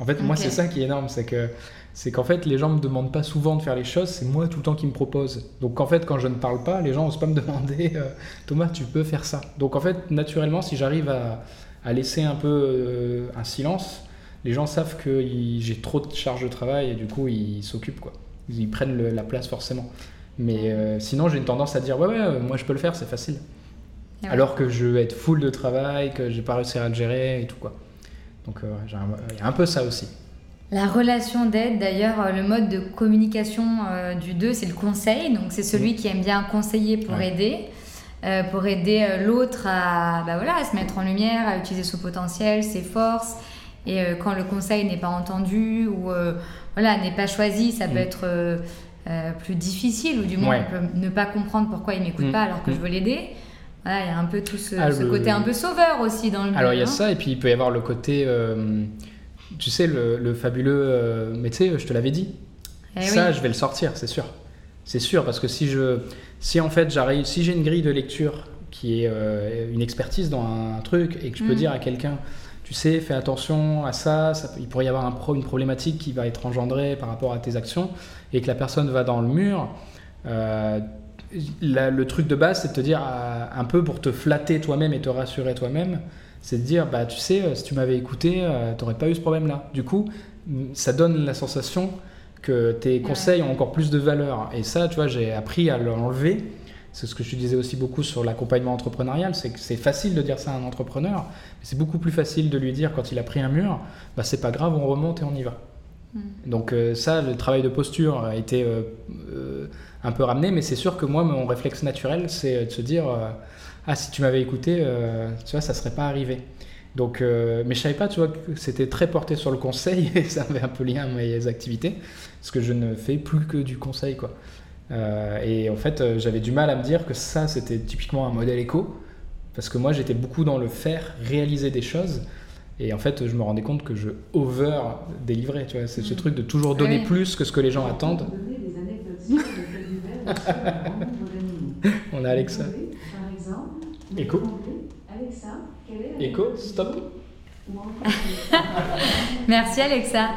En fait moi c'est ça qui est énorme, c'est que c'est qu'en fait les gens me demandent pas souvent de faire les choses, c'est moi tout le temps qui me propose. Donc en fait quand je ne parle pas, les gens osent pas me (laughs) demander euh, Thomas tu peux faire ça. Donc en fait naturellement si j'arrive à, à laisser un peu euh, un silence, les gens savent que j'ai trop de charge de travail et du coup ils s'occupent quoi. Ils prennent le- la place forcément. Mais euh, sinon j'ai une tendance à dire ouais ouais moi je peux le faire c'est facile. Ouais. Alors que je vais être full de travail, que j'ai pas réussi à le gérer et tout quoi. Donc euh, un- il y a un peu ça aussi. La relation d'aide, d'ailleurs, euh, le mode de communication euh, du 2, c'est le conseil. Donc, c'est celui qui aime bien conseiller pour Ouais. aider, euh, pour aider euh, l'autre à, bah voilà, à se mettre en lumière, à utiliser son potentiel, ses forces. Et euh, quand le conseil n'est pas entendu ou euh, voilà, n'est pas choisi, ça peut Mm. être euh, euh, plus difficile ou du moins Ouais. on peut ne pas comprendre pourquoi il m'écoute Mm. pas alors que Mm. je veux l'aider. Voilà, il y a un peu tout ce, Ah, ce le- côté un peu sauveur aussi dans le Alors il y a hein. ça, et puis il peut y avoir le côté, euh, tu sais, le, le fabuleux, euh, mais tu sais, je te l'avais dit, Eh ça oui. je vais le sortir, c'est sûr. C'est sûr, parce que si je, si en fait j'arrive, si j'ai une grille de lecture qui est euh, une expertise dans un truc, et que je peux Mm. dire à quelqu'un, tu sais, fais attention à ça, ça il pourrait y avoir un pro- une problématique qui va être engendrée par rapport à tes actions, et que la personne va dans le mur, euh, la- le truc de base, c'est de te dire, euh, un peu pour te flatter toi-même et te rassurer toi-même, c'est de dire, bah tu sais, euh, si tu m'avais écouté, euh, t'aurais pas eu ce problème-là. Du coup, mm, ça donne la sensation que tes conseils ont encore plus de valeur. Et ça, tu vois, j'ai appris à l'enlever. C'est ce que je te disais aussi beaucoup sur l'accompagnement entrepreneurial, c'est que c'est facile de dire ça à un entrepreneur, mais c'est beaucoup plus facile de lui dire quand il a pris un mur, bah c'est pas grave, on remonte et on y va. Mm. Donc euh, ça, le travail de posture a été euh, euh, un peu ramené, mais c'est sûr que moi, mon réflexe naturel, c'est de se dire, ah si tu m'avais écouté, tu vois, ça serait pas arrivé. Donc, mais je savais pas, tu vois, que c'était très porté sur le conseil, (laughs) et ça avait un peu lien à mes activités, parce que je ne fais plus que du conseil, quoi. Et en fait, j'avais du mal à me dire que ça, c'était typiquement un modèle éco, parce que moi, j'étais beaucoup dans le faire, réaliser des choses, et en fait, je me rendais compte que je over délivrais, tu vois, c'est ce Mm. truc de toujours Ah donner plus que ce que les gens attendent. (laughs) On a Alexa. Écho. Écho, méthode stop. (laughs) Merci Alexa.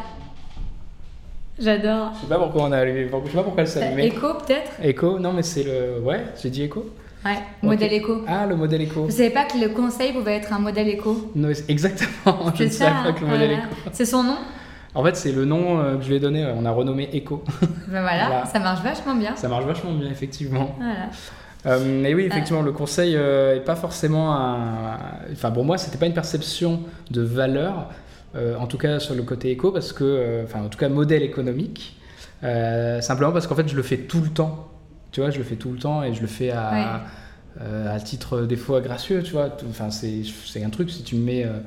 J'adore. Je sais pas pourquoi on a allumé, je sais pas pourquoi elle s'est allumée. Écho peut-être? Écho, non mais c'est le, ouais, j'ai dit écho. Ouais, modèle Ok. écho. Ah, le modèle écho. Vous savez pas que le conseil pouvait être un modèle Non, c'est- exactement. (laughs) Je ne savais pas que le modèle voilà. écho. C'est son nom En fait, c'est le nom euh, que je lui ai donné. euh, On a renommé Echo. (laughs) Ben voilà, Voilà. ça marche vachement bien. Ça marche vachement bien, effectivement. Voilà. Euh, et oui, effectivement, le conseil euh, est pas forcément un. Enfin, pour moi, c'était pas une perception de valeur, euh, en tout cas sur le côté éco, parce que, euh, enfin, en tout cas, modèle économique, euh, simplement parce qu'en fait, je le fais tout le temps. Tu vois, je le fais tout le temps et je le fais à, euh, à titre des fois gracieux, tu vois. Enfin, c'est un truc, si tu me mets euh,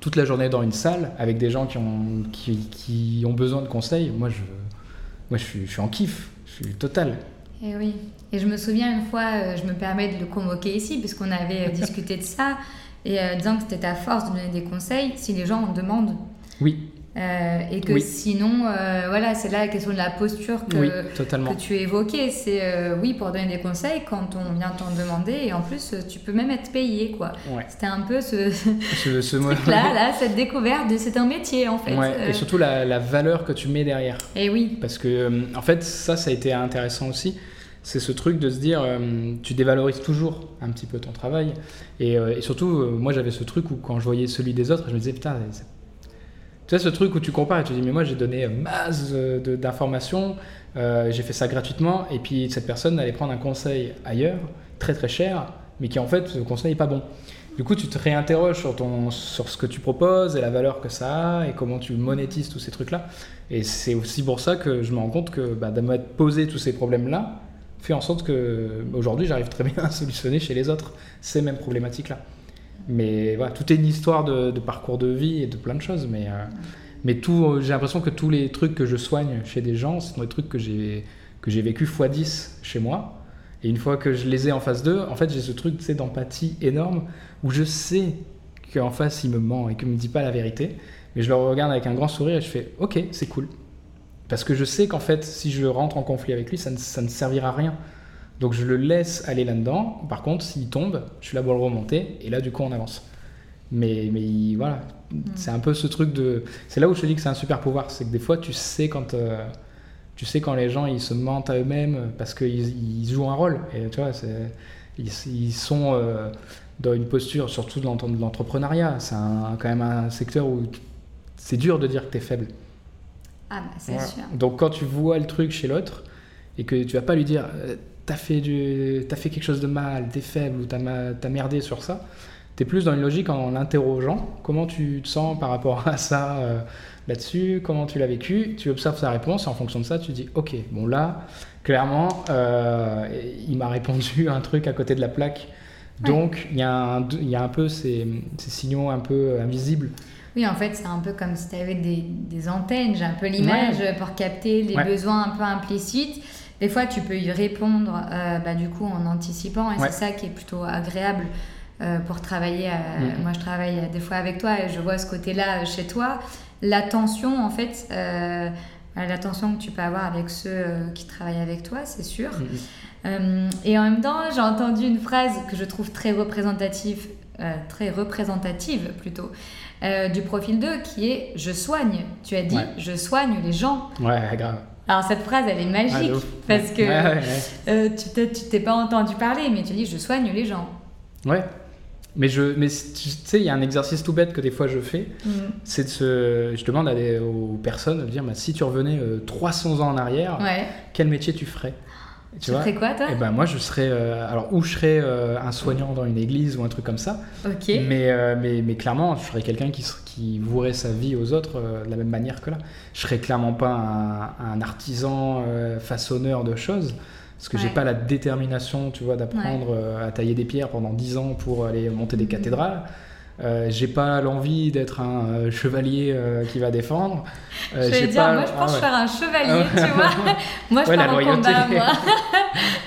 toute la journée dans une salle avec des gens qui ont, qui, qui ont besoin de conseils, moi, je, moi je, suis, je suis en kiff, je suis total. Et oui. Et je me souviens une fois, euh, je me permets de le convoquer ici, puisqu'on avait discuté de ça, et disant que c'était ta force de donner des conseils si les gens en demandent. Oui, Euh, et que Oui. sinon, euh, voilà, c'est là la question de la posture que, oui, totalement. que tu évoquais. C'est euh, oui, pour donner des conseils quand on vient t'en demander, et en plus, tu peux même être payé, quoi. Ouais. C'était un peu ce, (laughs) Ce, truc-là, là, cette découverte de c'est un métier, en fait. Ouais, et surtout la, la valeur que tu mets derrière. et oui. Parce que, en fait, ça, ça a été intéressant aussi. C'est ce truc de se dire, tu dévalorises toujours un petit peu ton travail. Et, et surtout, moi, j'avais ce truc où quand je voyais celui des autres, je me disais, putain, c'est- tu sais, ce truc où tu compares et tu dis, mais moi, j'ai donné masse d'informations, euh, j'ai fait ça gratuitement, et puis cette personne allait prendre un conseil ailleurs, très très cher, mais qui en fait, ce conseil n'est pas bon. Du coup, tu te réinterroges sur, ton, sur ce que tu proposes et la valeur que ça a et comment tu monétises tous ces trucs-là. Et c'est aussi pour ça que je me rends compte que bah, de m'être posé tous ces problèmes-là fait en sorte que aujourd'hui j'arrive très bien à solutionner chez les autres ces mêmes problématiques-là. Mais voilà, tout est une histoire de, parcours de vie et de plein de choses. Mais, euh, mais tout, euh, j'ai l'impression que tous les trucs que je soigne chez des gens, ce sont des trucs que j'ai, que j'ai vécu x10 chez moi. Et une fois que je les ai en face d'eux, en fait, j'ai ce truc d'empathie énorme où je sais qu'en face, il me ment et qu'il me dit pas la vérité. Mais je le regarde avec un grand sourire et je fais Ok, c'est cool. Parce que je sais qu'en fait, si je rentre en conflit avec lui, ça ne, ça ne servira à rien. Donc je le laisse aller là-dedans. Par contre, s'il tombe, je suis là pour le remonter. Et là, du coup, on avance. Mais, mais il- voilà, c'est un peu ce truc de. C'est là où je te dis que c'est un super pouvoir. C'est que des fois, tu sais quand. euh, tu sais quand les gens ils se mentent à eux-mêmes parce qu'ils ils jouent un rôle. Et tu vois, c'est- ils, ils sont euh, dans une posture, surtout dans de l'entrepreneuriat. C'est quand même un secteur où c'est dur de dire que tu es faible. Ah, bah, c'est Voilà. sûr. Donc quand tu vois le truc chez l'autre et que tu vas pas lui dire euh, t'as fait, du... t'as fait quelque chose de mal, t'es faible ou t'as, merdé sur ça, t'es plus dans une logique en l'interrogeant. Comment tu te sens par rapport à ça euh, là-dessus? Comment tu l'as vécu? Tu observes sa réponse et en fonction de ça, tu dis ok, bon là, clairement, euh, il m'a répondu un truc à côté de la plaque. Donc il y, a un- y a un peu ces, ces signaux un peu invisibles. Oui, en fait, c'est un peu comme si tu avais des, des antennes, j'ai un peu l'image, pour capter les Ouais. besoins un peu implicites. Des fois, tu peux y répondre euh, bah, du coup en anticipant, et Ouais. c'est ça qui est plutôt agréable euh, pour travailler. euh, Mhm. Moi, je travaille des fois avec toi et je vois ce côté-là chez toi. L'attention, en fait, euh, bah, l'attention que tu peux avoir avec ceux qui travaillent avec toi, c'est sûr. Euh, et en même temps, j'ai entendu une phrase que je trouve très représentative, très représentative plutôt, du profil 2 qui est je soigne. Tu as dit Ouais. je soigne les gens. Ouais, grave. Alors cette phrase elle est magique ouf. parce que Ouais, ouais, ouais. euh, tu t'es- pas entendu parler mais tu dis je soigne les gens. Ouais. Mais, je, mais tu sais, il y a un exercice tout bête que des fois je fais. Mm. C'est de se. Je demande à des, aux personnes de dire bah, si tu revenais euh, 300 ans en arrière, Ouais. quel métier tu ferais? Tu ferais quoi toi Et ben moi je serais. euh, alors, ou je serais euh, un soignant dans une église ou un truc comme ça. Ok. Mais, euh, mais, mais clairement, je serais quelqu'un qui, qui vouerait sa vie aux autres de la même manière que là. Je serais clairement pas un, un artisan façonneur de choses. Parce que j'ai Ouais. pas la détermination, tu vois, d'apprendre à tailler des pierres pendant 10 ans pour aller monter des Mhm. cathédrales. Euh, j'ai pas l'envie d'être un euh, chevalier euh, qui va défendre. (laughs) Je vais dire, pas- moi je ah pense ouais. faire un chevalier, Ah tu vois. (laughs) moi je Ouais, pars en combat, moi. (laughs)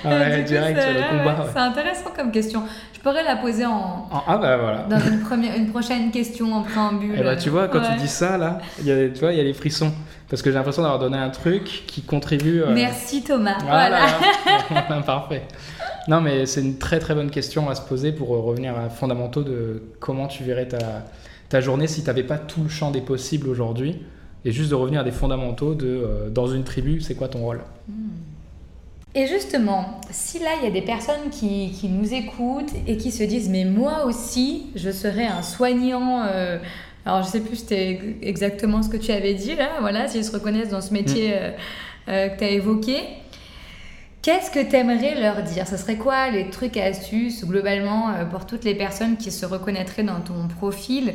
Ah ouais, coup, direct c'est- sur le combat. ouais. C'est intéressant comme question. Je pourrais la poser en, Ah ah bah voilà. dans une, première, une prochaine question en préambule. Et bah tu vois, quand tu dis ça, là, il y a, tu vois, il y a les frissons. Parce que j'ai l'impression d'avoir donné un truc qui contribue. Merci Thomas. Voilà. Voilà. Parfait. Non, mais c'est une très très bonne question à se poser pour euh, revenir à fondamentaux de comment tu verrais ta, ta journée si tu n'avais pas tout le champ des possibles aujourd'hui. Et juste de revenir à des fondamentaux de euh, dans une tribu, c'est quoi ton rôle? Et justement, si là il y a des personnes qui, qui nous écoutent et qui se disent mais moi aussi je serais un soignant. euh, alors je sais plus c'était exactement ce que tu avais dit là, voilà, s'ils se reconnaissent dans ce métier euh, que tu as évoqué. Qu'est-ce que tu aimerais leur dire? Ce serait quoi les trucs et astuces globalement euh, pour toutes les personnes qui se reconnaîtraient dans ton profil?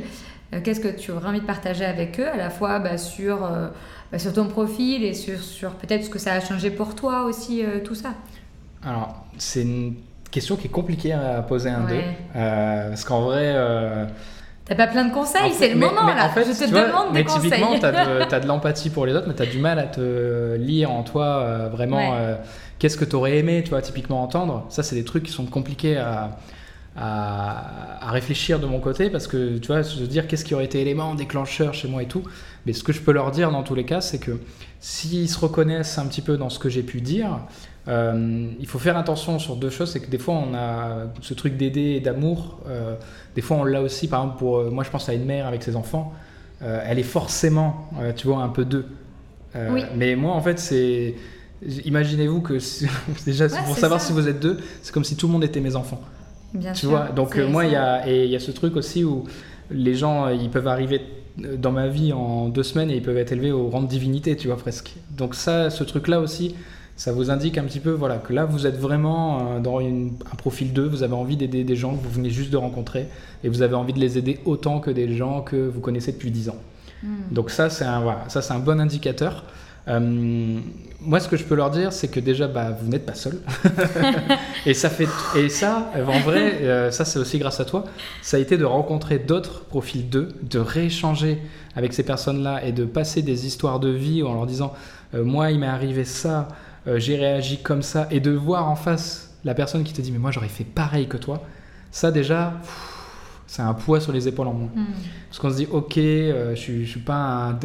Euh, Qu'est-ce que tu aurais envie de partager avec eux à la fois bah, sur, euh, bah, sur ton profil et sur, sur peut-être ce que ça a changé pour toi aussi, euh, tout ça? Alors, c'est une question qui est compliquée à poser un Ouais. deux. Euh, parce qu'en vrai, T'as pas plein de conseils, En c'est le mais- moment mais là. en fait, je te tu vois, demande mais des conseils. typiquement, tu as de, l'empathie pour les autres, mais tu as du mal à te lire en toi euh, vraiment Ouais. euh, qu'est-ce que tu aurais aimé, tu vois, typiquement entendre. Ça, c'est des trucs qui sont compliqués à, à, à réfléchir de mon côté parce que, tu vois, veux dire, qu'est-ce qui aurait été élément déclencheur chez moi et tout. Mais ce que je peux leur dire dans tous les cas, c'est que s'ils se reconnaissent un petit peu dans ce que j'ai pu dire, euh, il faut faire attention sur deux choses. C'est que des fois, on a ce truc d'aider et d'amour. euh, des fois, on l'a aussi, par exemple, pour. euh, moi, je pense à une mère avec ses enfants. euh, elle est forcément, tu vois, un peu d'eux. Oui. Mais moi, en fait, c'est. Imaginez-vous que (laughs) déjà Ouais, pour savoir ça. si vous êtes deux, c'est comme si tout le monde était mes enfants. Bien Tu sûr. vois, donc moi, il y a, et il y a ce truc aussi où les gens, ils peuvent arriver dans ma vie en deux semaines et ils peuvent être élevés au rang de divinité, tu vois, presque. Donc ça, ce truc-là aussi, ça vous indique un petit peu, voilà, que là, vous êtes vraiment euh, dans une- un profil 2, vous avez envie d'aider des gens que vous venez juste de rencontrer et vous avez envie de les aider autant que des gens que vous connaissez depuis 10 ans. Hmm. Donc ça, c'est un, voilà, ça, c'est un bon indicateur. Euh, moi, ce que je peux leur dire, c'est que déjà, bah, vous n'êtes pas seul. (laughs) (laughs) et ça fait, et ça, en vrai, euh, ça, c'est aussi grâce à toi. Ça a été de rencontrer d'autres profils d'eux, de rééchanger avec ces personnes-là et de passer des histoires de vie en leur disant, euh, moi, il m'est arrivé ça, euh, j'ai réagi comme ça, et de voir en face la personne qui te dit, mais moi, j'aurais fait pareil que toi. Ça, déjà, c'est un poids sur les épaules en moins. Hmm. Parce qu'on se dit, ok, euh, je je suis pas un,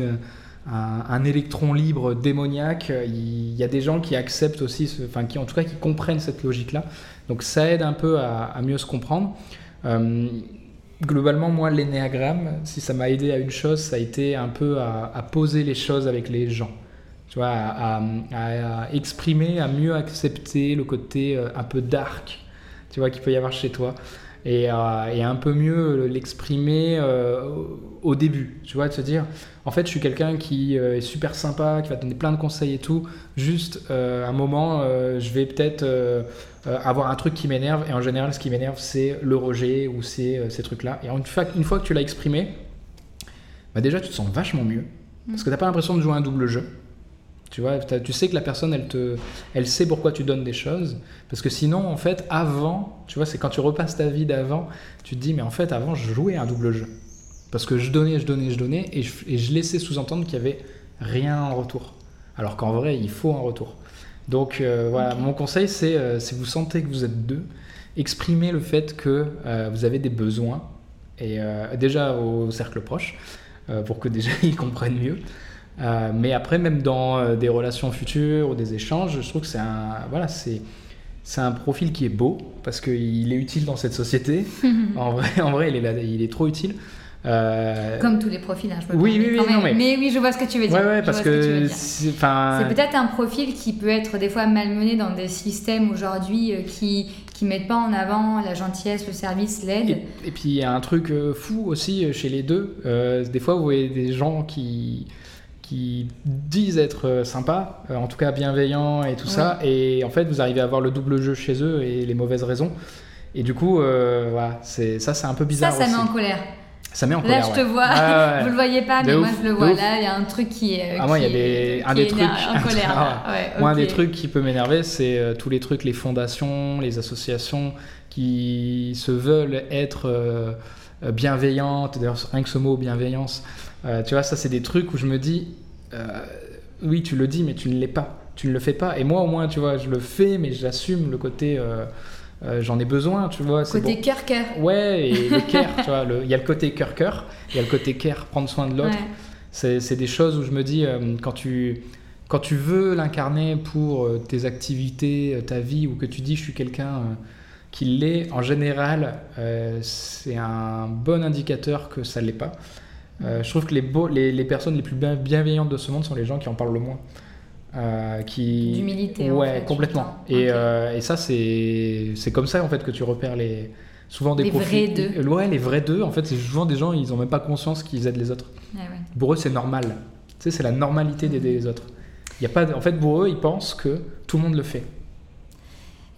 un- un électron libre démoniaque. Il y a des gens qui acceptent aussi, ce- enfin, qui en tout cas qui comprennent cette logique-là. Donc ça aide un peu à, à mieux se comprendre. Euh, globalement, moi, l'énéagramme, si ça m'a aidé à une chose, ça a été un peu à, à poser les choses avec les gens. Tu vois, à, à- à- à exprimer, à mieux accepter le côté euh, un peu dark, tu vois, qu'il peut y avoir chez toi. Et, euh, et un peu mieux l'exprimer euh, au- début, tu vois, de se dire, en fait, je suis quelqu'un qui euh, est super sympa, qui va te donner plein de conseils et tout, juste euh, un moment, je vais peut-être avoir un truc qui m'énerve, et en général, ce qui m'énerve, c'est le rejet ou c'est ces trucs-là. Et une fois, une fois que tu l'as exprimé, bah déjà, tu te sens vachement mieux, parce que t'as pas l'impression de jouer un double jeu. Tu vois, tu sais que la personne, elle te, elle sait pourquoi tu donnes des choses. Parce que sinon, en fait, avant, tu vois, c'est quand tu repasses ta vie d'avant, tu te dis, mais en fait, avant, je jouais un double jeu. Parce que je donnais, je donnais, je donnais, et je, et je laissais sous-entendre qu'il y avait rien en retour. Alors qu'en vrai, il faut un retour. Donc euh, voilà, mon conseil, c'est euh, si vous sentez que vous êtes deux, exprimez le fait que euh, vous avez des besoins, et déjà au cercle proche, pour que déjà (laughs) ils comprennent mieux. Euh, mais après, même dans euh, des relations futures ou des échanges, je trouve que c'est un, voilà, c'est, c'est un profil qui est beau parce qu'il est utile dans cette société. (laughs) en, vrai, en vrai, il est, là- il est trop utile. Euh, Comme tous les profils, hein, je me Oui, oui, oui, non, mais- oui, je vois ce que tu veux dire. ouais, ouais, Je parce que, c'est, peut-être un profil qui peut être des fois malmené dans des systèmes aujourd'hui qui qui mettent pas en avant la gentillesse, le service, l'aide. Et, et puis il y a un truc fou aussi chez les deux. Euh, des fois, vous voyez des gens qui, qui disent être euh, sympas, euh, en tout cas bienveillants et tout Ouais. ça, et en fait, vous arrivez à avoir le double jeu chez eux et les mauvaises raisons. Et du coup, euh, voilà, c'est, ça c'est un peu Ça, bizarre ça aussi. met en colère. Ça met en Là, colère. je te vois. Ouais, ouais, ouais. (laughs) Vous le voyez pas, De mais moi ouf, je le vois. Là, il y a un truc qui est. Ah, moi, il y a des- un des trucs- en colère. là. (laughs) Ouais, Moi, un des trucs qui peut m'énerver, c'est euh, tous les trucs, les fondations, les associations qui se veulent être euh, bienveillantes. D'ailleurs, rien que ce mot bienveillance, euh, tu vois, ça, c'est des trucs où je me dis, euh, oui, tu le dis, mais tu ne l'es pas. Tu ne le fais pas. Et moi, au moins, tu vois, je le fais, mais j'assume le côté, euh, j'en ai besoin, tu vois. c'est Côté bon. cœur-cœur. Ouais, et le (laughs) care, tu vois, il y a le côté cœur-cœur, il y a le côté care, prendre soin de l'autre. Ouais. C'est des choses où je me dis, quand, tu, quand tu veux l'incarner pour tes activités, ta vie, ou que tu dis je suis quelqu'un euh, qui l'est, en général, euh, c'est un bon indicateur que ça ne l'est pas. Euh, je trouve que les, beaux, les, les personnes les plus bien- bienveillantes de ce monde sont les gens qui en parlent le moins. Euh, qui... D'humilité, en Ouais, fait, complètement. Et, euh, et ça, c'est comme ça en fait que tu repères les. Souvent des Les profils. vrais deux. Ouais, les vrais deux. En fait, c'est souvent des gens, ils n'ont même pas conscience qu'ils aident les autres. Ouais. Pour eux, c'est normal. Tu sais, c'est la normalité d'aider les autres. Il y a pas, en fait, pour eux, ils pensent que tout le monde le fait.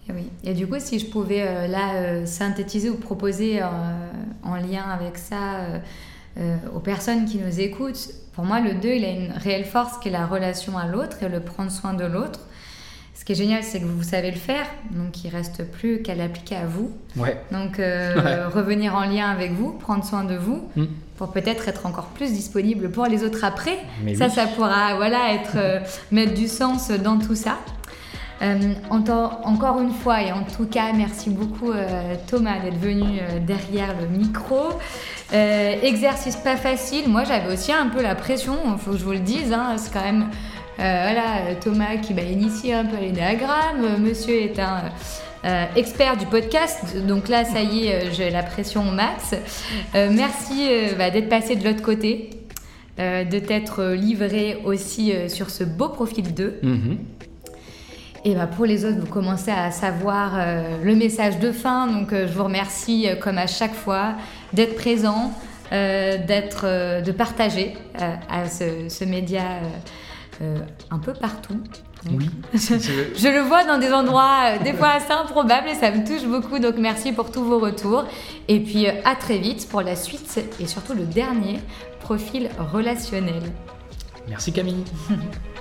Et oui. Et du coup, si je pouvais euh, là euh, synthétiser ou proposer euh, en lien avec ça aux personnes qui nous écoutent, pour moi, le 2, il a une réelle force qui est la relation à l'autre et le prendre soin de l'autre. ce qui est génial, c'est que vous savez le faire, donc il reste plus qu'à l'appliquer à vous. Ouais. Donc (laughs) Ouais. revenir en lien avec vous, prendre soin de vous, Mm. pour peut-être être encore plus disponible pour les autres après. Mais ça, oui. ça pourra voilà, être, mettre du sens dans tout ça. Euh, encore une fois, et en tout cas, merci beaucoup euh, Thomas d'être venu euh, derrière le micro. Exercice pas facile. Moi, j'avais aussi un peu la pression, il faut que je vous le dise. hein. C'est quand même voilà, Thomas qui m'a initié un peu à l'énéagramme. Euh, Monsieur est un expert du podcast. Donc là, ça y est, j'ai la pression au max. Merci bah, d'être passé de l'autre côté, de t'être livré aussi sur ce beau profil 2. Mhm. Et bah pour les autres, vous commencez à savoir euh, le message de fin. Donc euh, je vous remercie, euh, comme à chaque fois, d'être présent, d'être, de partager à ce, ce média un peu partout. Donc, Oui. (laughs) je, je le vois dans des endroits des fois assez improbables et ça me touche beaucoup. Donc merci pour tous vos retours. Et puis à très vite pour la suite et surtout le dernier profil relationnel. Merci Camille. (laughs)